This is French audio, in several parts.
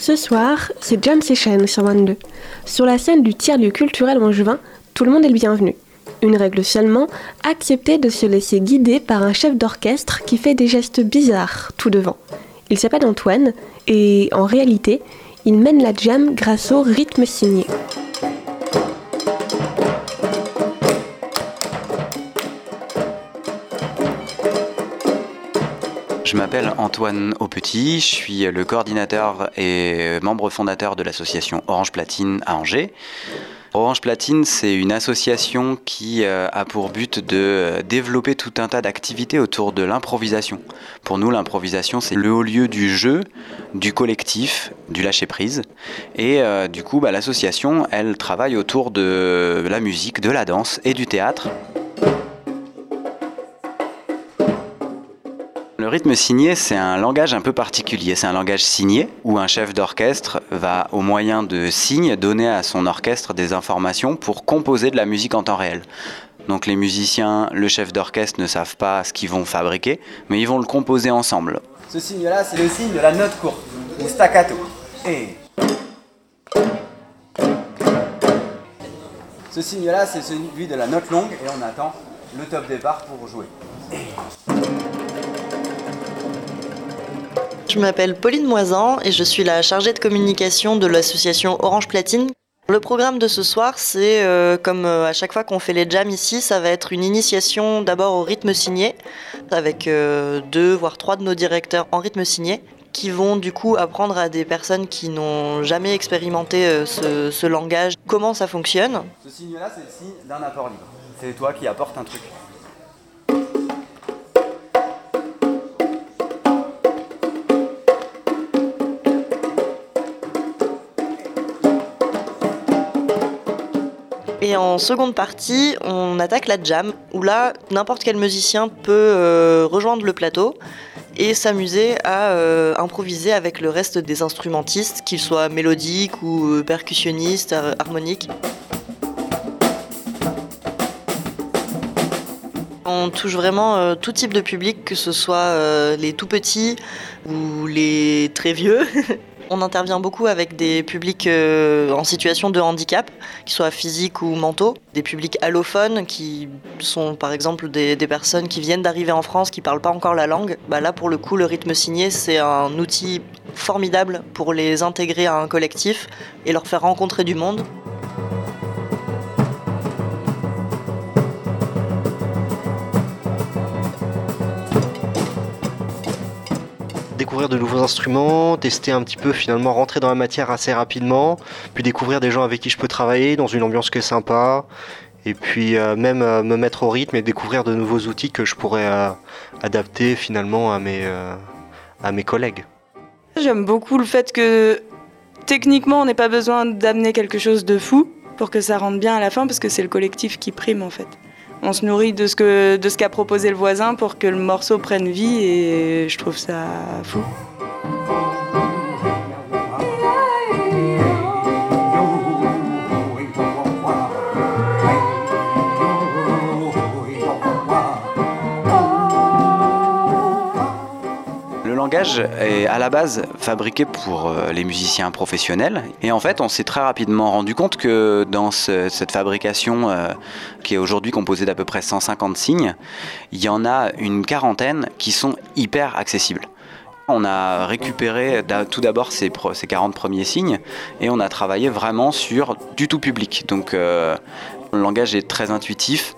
Ce soir, c'est Jam Session sur 22. Sur la scène du tiers-lieu culturel angevin, tout le monde est le bienvenu. Une règle seulement, accepter de se laisser guider par un chef d'orchestre qui fait des gestes bizarres tout devant. Il s'appelle Antoine et en réalité, il mène la jam grâce au rythme signé. Je m'appelle Antoine Aupetit, je suis le coordinateur et membre fondateur de l'association Orange Platine à Angers. Orange Platine, c'est une association qui euh, a pour but de développer tout un tas d'activités autour de l'improvisation. Pour nous, l'improvisation, c'est le haut lieu du jeu, du collectif, du lâcher-prise. Et euh, du coup, bah, l'association, elle travaille autour de la musique, de la danse et du théâtre. Le rythme signé, c'est un langage un peu particulier. C'est un langage signé où un chef d'orchestre va, au moyen de signes, donner à son orchestre des informations pour composer de la musique en temps réel. Donc les musiciens, le chef d'orchestre ne savent pas ce qu'ils vont fabriquer, mais ils vont le composer ensemble. Ce signe-là, c'est le signe de la note courte, ou staccato. Et. Ce signe-là, c'est celui de la note longue, et on attend le top départ pour jouer. Je m'appelle Pauline Moisan et je suis la chargée de communication de l'association Orange Platine. Le programme de ce soir, c'est euh, comme euh, à chaque fois qu'on fait les jams ici, ça va être une initiation d'abord au rythme signé, avec euh, deux voire trois de nos directeurs en rythme signé, qui vont du coup apprendre à des personnes qui n'ont jamais expérimenté ce, ce langage comment ça fonctionne. Ce signe-là, c'est le signe d'un apport libre. C'est toi qui apportes un truc. Et en seconde partie, on attaque la jam, où là, n'importe quel musicien peut euh, rejoindre le plateau et s'amuser à euh, improviser avec le reste des instrumentistes, qu'ils soient mélodiques ou euh, percussionnistes, harmoniques. On touche vraiment tout type de public, que ce soit les tout petits ou les très vieux. On intervient beaucoup avec des publics euh, en situation de handicap, qu'ils soient physiques ou mentaux, des publics allophones qui sont par exemple des, personnes qui viennent d'arriver en France, qui ne parlent pas encore la langue. Bah là, pour le coup, le rythme signé, c'est un outil formidable pour les intégrer à un collectif et leur faire rencontrer du monde. Découvrir de nouveaux instruments, tester un petit peu finalement, rentrer dans la matière assez rapidement, puis découvrir des gens avec qui je peux travailler dans une ambiance qui est sympa, et puis euh, même euh, me mettre au rythme et découvrir de nouveaux outils que je pourrais euh, adapter finalement à mes, à mes collègues. J'aime beaucoup le fait que techniquement on n'ait pas besoin d'amener quelque chose de fou pour que ça rentre bien à la fin parce que c'est le collectif qui prime en fait on se nourrit de ce qu'a proposé le voisin pour que le morceau prenne vie et je trouve ça fou. Langage est à la base fabriqué pour euh, les musiciens professionnels. Et en fait, on s'est très rapidement rendu compte que dans cette fabrication, euh, qui est aujourd'hui composée d'à peu près 150 signes, il y en a une quarantaine qui sont hyper accessibles. On a récupéré tout d'abord ces, 40 premiers signes et on a travaillé vraiment sur du tout public. Donc euh, le langage est très intuitif,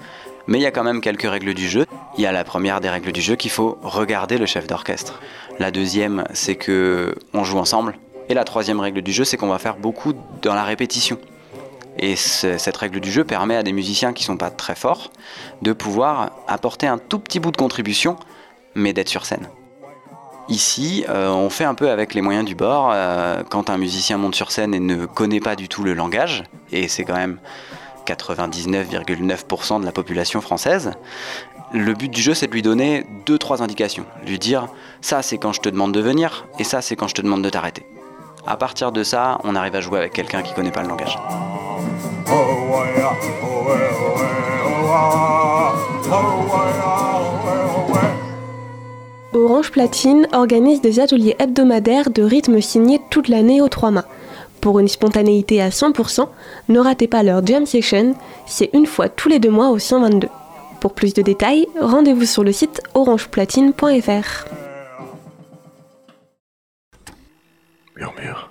mais il y a quand même quelques règles du jeu. Il y a la première des règles du jeu qu'il faut regarder le chef d'orchestre. La deuxième, c'est que on joue ensemble. Et la troisième règle du jeu, c'est qu'on va faire beaucoup dans la répétition. Et cette règle du jeu permet à des musiciens qui sont pas très forts de pouvoir apporter un tout petit bout de contribution, mais d'être sur scène. Ici, euh, on fait un peu avec les moyens du bord. Euh, quand un musicien monte sur scène et ne connaît pas du tout le langage, et c'est quand même 99,9% de la population française. Le but du jeu, c'est de lui donner deux, trois indications. Lui dire ça, c'est quand je te demande de venir, et ça, c'est quand je te demande de t'arrêter. À partir de ça, on arrive à jouer avec quelqu'un qui connaît pas le langage. Orange Platine organise des ateliers hebdomadaires de rythme signé toute l'année aux trois mains. Pour une spontanéité à 100%, ne ratez pas leur jam session, c'est une fois tous les deux mois au 122. Pour plus de détails, rendez-vous sur le site orangeplatine.fr. Murmure.